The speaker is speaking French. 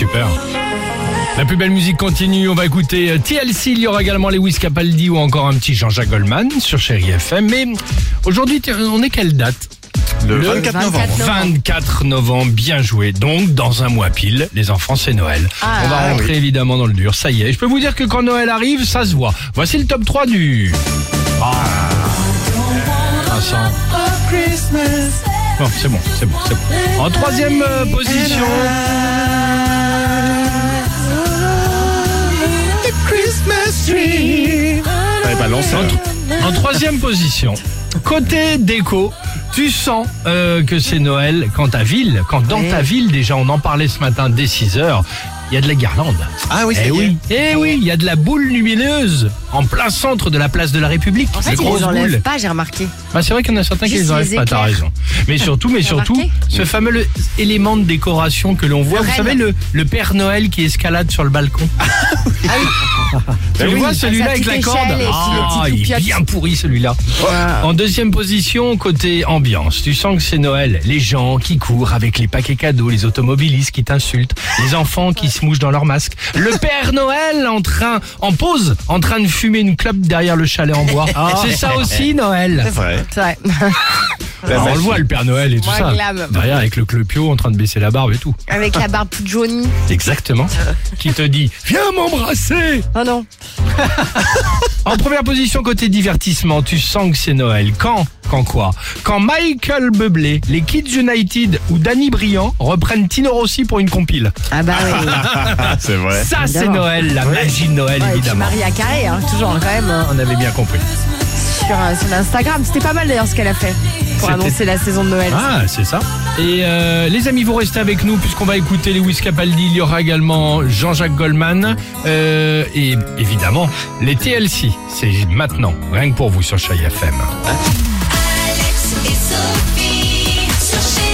super. La plus belle musique continue, on va écouter euh, TLC, il y aura également Lewis Capaldi ou encore un petit Jean-Jacques Goldman sur Chéri FM. Mais aujourd'hui, on est quelle date Le 24 novembre. 24 novembre, bien joué. Donc, dans un mois pile, les enfants, c'est Noël. Ah, on va rentrer évidemment dans le dur, ça y est. Je peux vous dire que quand Noël arrive, ça se voit. Voici le top 3 du... Ah, Vincent. Bon, c'est bon, c'est bon, c'est bon. En troisième euh, position... En troisième position, côté déco, tu sens euh, que c'est Noël quand ta ville, quand dans ta ville, déjà on en parlait ce matin dès 6 heures, il y a de la guirlande. Ah oui, ça Eh oui, eh oui, il y a de la boule lumineuse en plein centre de la place de la République. En fait, Les ils grosses les enlèvent boules. pas, j'ai remarqué. Bah, c'est vrai qu'il y en a certains qui Juste les enlèvent les pas, t'as éclairs. raison. Mais surtout, mais surtout, remarqué ce fameux le- élément de décoration que l'on voit, Le vous renne. savez, le, le Père Noël qui escalade sur le balcon. tu Bah le oui. vois celui-là avec la petite corde échelle et puis les Ah, il est bien pourri celui-là. En deuxième position, côté ambiance, tu sens que c'est Noël. Les gens qui courent avec les paquets cadeaux, les automobilistes qui t'insultent, les enfants qui se mouchent dans leur masque, le Père Noël en train, en pause, en train de fumer une clope derrière le chalet en bois. C'est ça aussi Noël. C'est vrai. Alors, on le voit le Père Noël et tout ça. glam. Derrière avec le clopio en train de baisser la barbe et tout. Avec la barbe toute jaunie. Exactement. qui te dit Viens m'embrasser Oh non. En première position côté divertissement, tu sens que c'est Noël. Quand? Quand quoi Quand Michael Bublé, les Kids United ou Danny Briand reprennent Tino Rossi pour une compile. Ah bah oui. C'est vrai. Ça c'est. Noël, la magie de Noël Ouais, évidemment. Maria Carré, hein, toujours quand même euh, On avait bien compris. sur euh, son Instagram. C'était pas mal d'ailleurs ce qu'elle a fait pour annoncer la saison de Noël. Ah, c'est ça. Et euh, les amis, vous restez avec nous puisqu'on va écouter Lewis Capaldi. Il y aura également Jean-Jacques Goldman euh, et évidemment les TLC. C'est maintenant, rien que pour vous sur Chai FM. it's Sophie sur